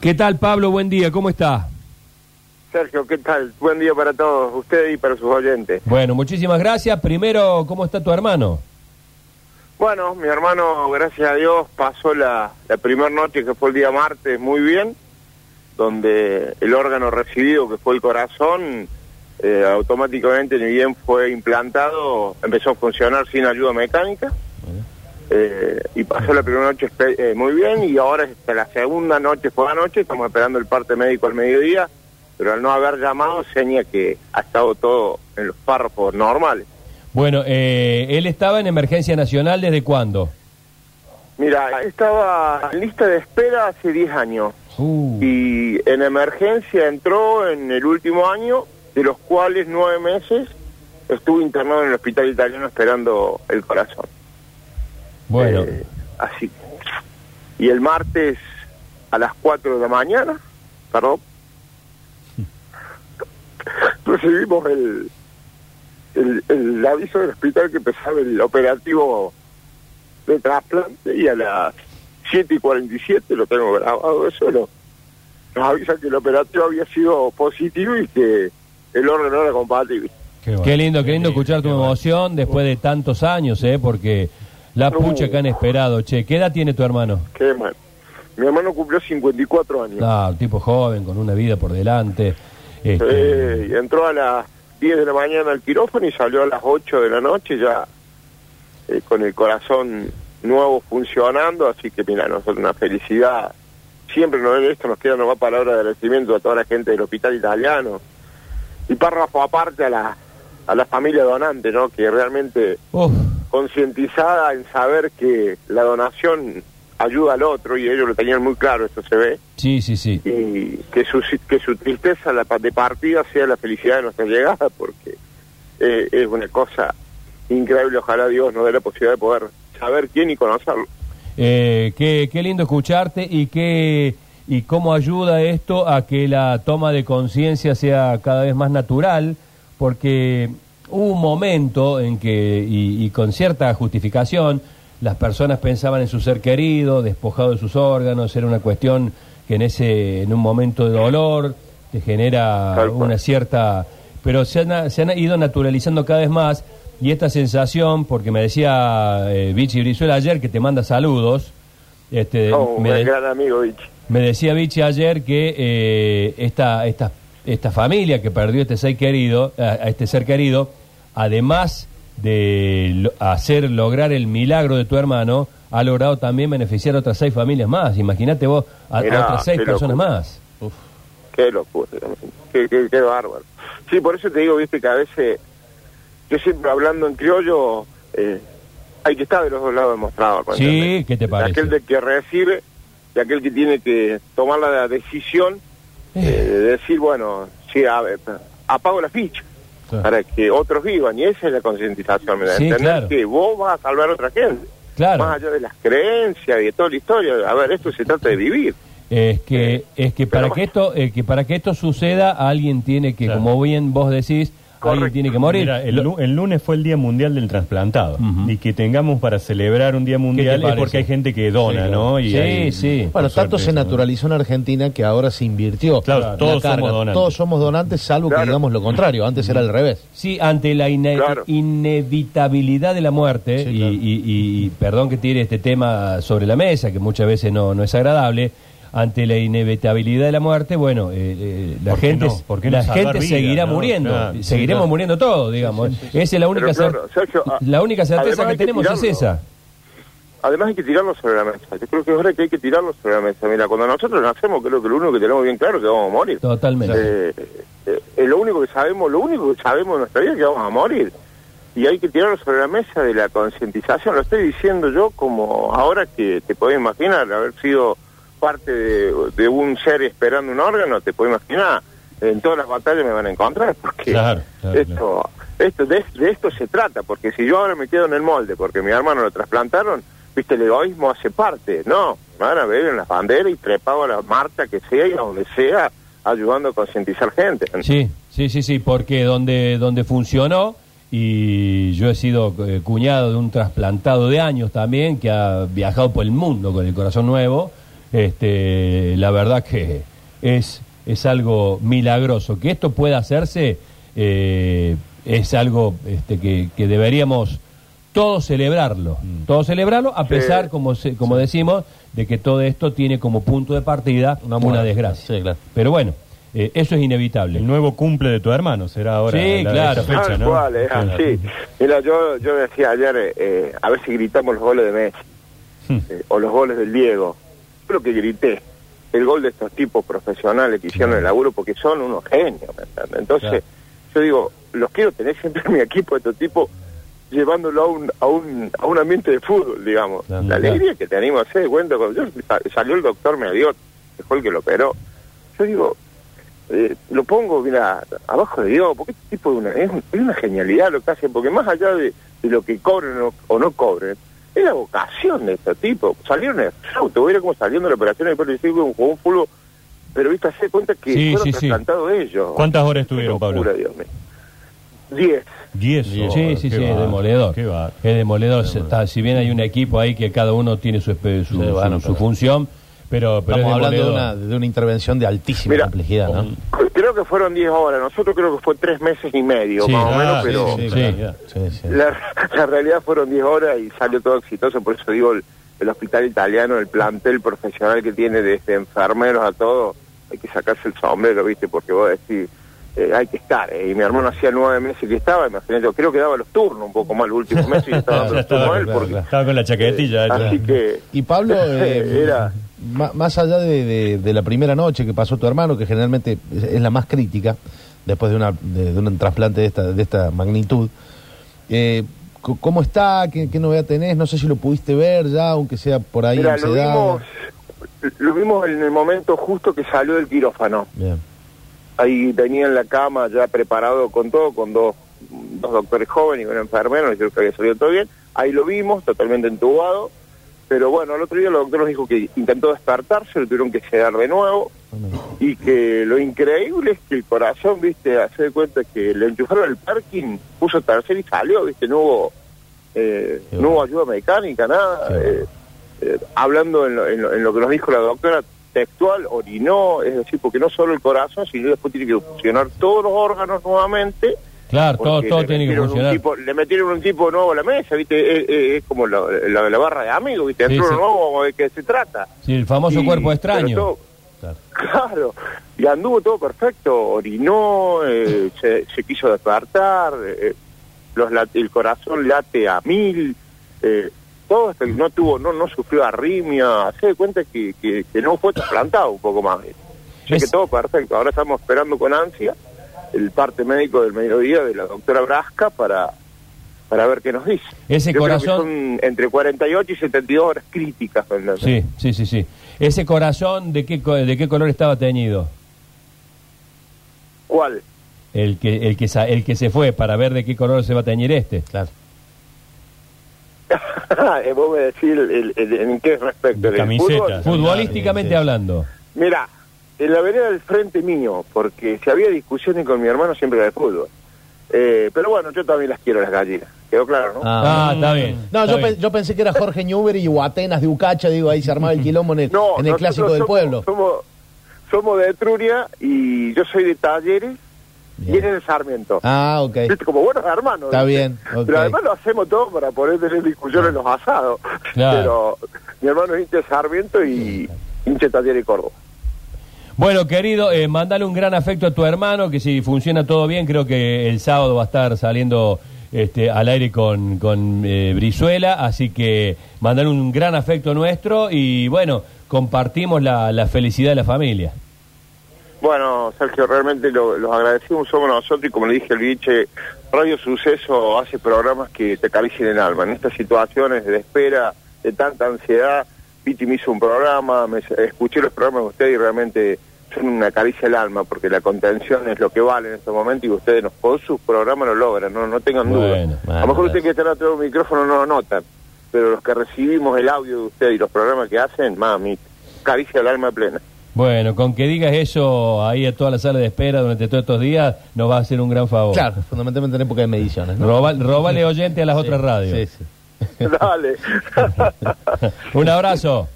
¿Qué tal, Pablo? Buen día, ¿cómo está? Sergio, ¿qué tal? Buen día para todos ustedes y para sus oyentes. Bueno, muchísimas gracias. Primero, ¿cómo está tu hermano? Bueno, mi hermano, gracias a Dios, pasó la, la primera noche, que fue el día martes, muy bien, donde el órgano recibido, que fue el corazón, eh, automáticamente, ni bien fue implantado, empezó a funcionar sin ayuda mecánica. Eh, y pasó la primera noche eh, muy bien y ahora hasta la segunda noche fue anoche, estamos esperando el parte médico al mediodía, pero al no haber llamado seña que ha estado todo en los párrafos normales. Bueno, eh, él estaba en emergencia nacional desde cuándo? Mira, estaba en lista de espera hace 10 años Uh, y en emergencia entró en el último año, de los cuales nueve meses estuvo internado en el hospital italiano esperando el corazón. Bueno, Eh, así. Y el martes a las 4 de la mañana, perdón, recibimos el, el, el aviso del hospital que empezaba el operativo de trasplante y a las 7 y 47, lo tengo grabado eso, lo- nos avisan que el operativo había sido positivo y que el órgano era compatible. qué lindo, qué lindo escuchar tu emoción después de tantos años, ¿eh? Porque la pucha que han esperado, che. ¿Qué edad tiene tu hermano? Qué mal. Mi hermano cumplió 54 años. Ah, un tipo joven, con una vida por delante. Este, y entró a las 10 de la mañana al quirófano y salió a las 8 de la noche ya eh, con el corazón nuevo funcionando, así que mira, nosotros una felicidad. Siempre nos ven esto, nos queda una palabra de agradecimiento a toda la gente del hospital italiano. Y párrafo aparte a la, a la familia donante, ¿no? Que realmente uf, concientizada en saber que la donación ayuda al otro y ellos lo tenían muy claro, esto se ve sí, sí, sí. y que su, que su tristeza la de partida sea la felicidad de nuestra llegada, porque eh, es una cosa increíble. Ojalá Dios nos dé la posibilidad de poder saber quién y conocerlo. Eh, qué, qué lindo escucharte y qué y cómo ayuda esto a que la toma de conciencia sea cada vez más natural, porque hubo un momento en que, y, y con cierta justificación, las personas pensaban en su ser querido, despojado de sus órganos, era una cuestión que en ese, en un momento de dolor te genera una cierta, pero se han, se han ido naturalizando cada vez más y esta sensación, porque me decía eh, Vichy Brizuela ayer que te manda saludos, este, Oh, me, gran amigo, Vichy. me decía Vichy ayer que eh, esta, esta, esta familia que perdió este ser querido, a, a este ser querido, además de hacer lograr el milagro de tu hermano, ha logrado también beneficiar a otras seis familias más. Imagínate vos a, otras seis personas locura. más. Uf. Qué locura, qué, qué, qué bárbaro. Sí, por eso te digo, viste, que a veces, yo siempre hablando en criollo, eh, hay que estar de los dos lados demostrado. ¿me Sí, entendés? ¿qué te parece? Aquel de que recibe y aquel que tiene que tomar la decisión eh, de decir, bueno, sí, a ver, apago la ficha Claro. para que otros vivan. Y esa es la concientización. Sí, entender claro. que vos vas a salvar a otra gente. Claro. Más allá de las creencias y de toda la historia. A ver, esto se trata de vivir. Es que, es que para que esto, eh, que para que esto suceda, alguien tiene que, Claro. como bien vos decís, tiene que morir. Mira, el, Lo- lu- el lunes fue el Día Mundial del Trasplantado. Ujú. Y que tengamos para celebrar un Día Mundial es porque hay gente que dona, Sí, ¿no? Y sí, hay- sí. Bueno, tanto se naturalizó en Argentina que ahora se invirtió. Claro, la todos carga. somos donantes. Todos somos donantes, salvo que digamos lo contrario. Antes era al revés. Sí, ante la ine- Claro. inevitabilidad de la muerte, Sí, y, claro. y- y- y perdón que tire este tema sobre la mesa, que muchas veces no, no es agradable, ante la inevitabilidad de la muerte, bueno, eh, eh, la ¿Por qué gente, la gente seguirá no? muriendo, Claro, seguiremos claro. muriendo todos, digamos. Esa es la única, claro, cer- Sergio, a- la única certeza que tenemos es esa. Además hay que tirarlo sobre la mesa. Yo creo que es hora que hay que tirarlo sobre la mesa. Mira, cuando nosotros nacemos, creo que lo único que tenemos bien claro es que vamos a morir. Totalmente. Eh, eh, eh, lo único que sabemos, lo único que sabemos de nuestra vida es que vamos a morir. Y hay que tirarlo sobre la mesa de la concientización. Lo estoy diciendo yo como ahora que te puedes imaginar haber sido parte de, de un ser esperando un órgano, te puedes imaginar. En todas las batallas me van a encontrar porque Claro, claro, esto, esto de, de esto se trata. Porque si yo ahora me quedo en el molde porque mi hermano lo trasplantaron, viste, el egoísmo hace parte. No, me van a ver en las banderas y trepado a la marcha que sea y a donde sea, ayudando a concientizar gente. Sí, sí, sí, sí, porque donde, donde funcionó, y yo he sido eh, cuñado de un trasplantado de años también, que ha viajado por el mundo con el corazón nuevo, este, la verdad que es, es algo milagroso. Que esto pueda hacerse eh, es algo este, que, que deberíamos todos celebrarlo, todos celebrarlo, a Sí. pesar, como, se- como decimos, de que todo esto tiene como punto de partida una, muerte. desgracia. Sí, claro. Pero bueno, eh, eso es inevitable. El nuevo cumple de tu hermano será ahora. Sí, la- claro. fecha, Tal ¿no? cual, es Claro. así. Mira, yo, yo decía ayer, eh, eh, a ver si gritamos los goles de Messi Hmm. eh, o los goles del Diego. Lo que grité, el gol de estos tipos profesionales que hicieron el laburo, porque son unos genios. ¿me? Entonces, Claro. yo digo, los quiero tener siempre en mi equipo, estos tipos, llevándolo a un, a un, a un ambiente de fútbol, digamos. Claro, La claro. alegría que tenemos, se de cuenta, cuando yo, sa- salió el doctor Mediot, que fue el que lo operó. Yo digo, eh, lo pongo, mira, abajo de Dios, porque este tipo es una, es, es una genialidad lo que hacen, porque más allá de, de lo que cobren o, o no cobren, es la vocación de este tipo. Salieron en auto, hubiera como saliendo de la operación le digo, con un fútbol, pero viste, hace cuenta que Sí, fueron sí, sí. ellos. ¿Cuántas horas estuvieron, Pablo? Dios mío. Diez. Diez. Sí, sí, sí, es demoledor. Qué. Es demoledor. Está- si bien hay un equipo ahí que cada uno tiene su, su, Sí, bueno, su- su pero- función, pero, pero Estamos es hablando de una, de una intervención de altísima Mira, complejidad, ¿no? Creo que fueron diez horas, nosotros creo que fue tres meses y medio, Sí, más o ah, menos, sí, pero... sí, Sí. claro. Sí, sí. La, la realidad fueron 10 horas y salió todo exitoso, por eso digo, el, el hospital italiano, el plantel profesional que tiene desde enfermeros a todo, hay que sacarse el sombrero, ¿viste? Porque vos decís, eh, hay que estar. eh, Y mi hermano hacía nueve meses que estaba, imagínate, yo creo que daba los turnos un poco más los últimos meses y estaba dando los turnos él, porque... claro. estaba con la chaquetilla. eh, así que... Y Pablo, eh, Era- ma- más allá de, de- de la primera noche que pasó tu hermano, que generalmente es, la más crítica, después de, una, de, de un trasplante de esta, de esta magnitud, eh, ¿cómo está? ¿Qué, ¿Qué novedad tenés? No sé si lo pudiste ver ya, aunque sea por ahí Mira, lo vimos, lo vimos en el momento justo que salió del quirófano. Bien. Ahí tenía en la cama ya preparado con todo, con dos, dos doctores jóvenes y un enfermero, dijeron que había salido todo bien. Ahí lo vimos, totalmente entubado. Pero bueno, al otro día el doctor nos dijo que intentó despertarse, lo tuvieron que sedar de nuevo. Y que lo increíble es que el corazón, viste, hace de cuenta que le enchufaron el parking, puso tercer y salió, viste, no hubo, eh, no hubo ayuda mecánica, nada. Eh, eh, hablando en lo, en lo- en lo que nos dijo la doctora, textual, orinó, es decir, porque no solo el corazón, sino después tiene que funcionar todos los órganos nuevamente. Claro, todo, todo tiene que funcionar. tipo- le metieron un tipo nuevo a la mesa, ¿viste? Es, es- es como la, la- la barra de amigos, ¿viste? Entró sí. nuevo, ¿de qué se trata? Sí, el famoso Y- cuerpo extraño. todo- Claro. Claro, y anduvo todo perfecto, orinó, eh, se, se quiso despertar, eh, los el corazón late a mil, eh, todo hasta que no tuvo, no, no sufrió arritmia, se da cuenta que, que, que no fue trasplantado un poco más. Así Es- que todo perfecto, ahora estamos esperando con ansia el parte médico del mediodía de la doctora Brasca para para ver qué nos dice. Ese Yo creo que corazón- son entre 48 y 72 horas críticas. Sí, sí, sí, sí. Ese corazón, ¿de qué, co- de qué color estaba teñido? ¿Cuál? El que, el, que sa- el que se fue para ver de qué color se va a teñir este. Claro. Eh, Vos me decís el- el- el- en qué respecto. De ¿Del camiseta. fútbol? Futbolísticamente sí, sí. hablando. Mira, en la vereda del frente mío, porque si había discusiones con mi hermano siempre era de fútbol. Eh, pero bueno, yo también las quiero las gallinas. ¿Quedó claro, no? Ah, Ah, está bien. No, está yo, bien. pe- yo pensé que era Jorge Newbery y Guatenas de Ucacha, digo, ahí se armaba el quilombo en el, No, en el clásico del somos- pueblo. Somos, somos de Etruria y yo soy de Talleres Bien. y él es de Sarmiento. Ah, ok. ¿Viste? Como buenos hermanos. Está ¿viste? bien. Pero además lo hacemos todo para poder tener discusiones en los asados. Claro. Pero mi hermano es hincha de Sarmiento y hincha de Talleres y Córdoba. Bueno, querido, eh, mandale un gran afecto a tu hermano, que si funciona todo bien, creo que el sábado va a estar saliendo este, al aire con, con eh, Brizuela, así que mandale un gran afecto nuestro y bueno, compartimos la, la felicidad de la familia. Bueno, Sergio, realmente lo- los agradecimos somos nosotros y como le dije al biche, Radio Suceso hace programas que te acaricien el alma. En estas situaciones de espera, de tanta ansiedad, Viti me hizo un programa, me, escuché los programas de ustedes y realmente son una caricia al alma porque la contención es lo que vale en estos momentos y ustedes nos, con sus programas lo logran, no, no tengan duda. Bueno, A lo mejor ustedes que están atrás de un micrófono no lo notan, pero los que recibimos el audio de ustedes y los programas que hacen, mami, caricia al alma plena. Bueno, con que digas eso ahí a toda la sala de espera durante todos estos días, nos va a hacer un gran favor. Claro, fundamentalmente en época de mediciones. ¿no? Roba- robale oyente a las otras radios. Sí, sí. Dale. Un abrazo.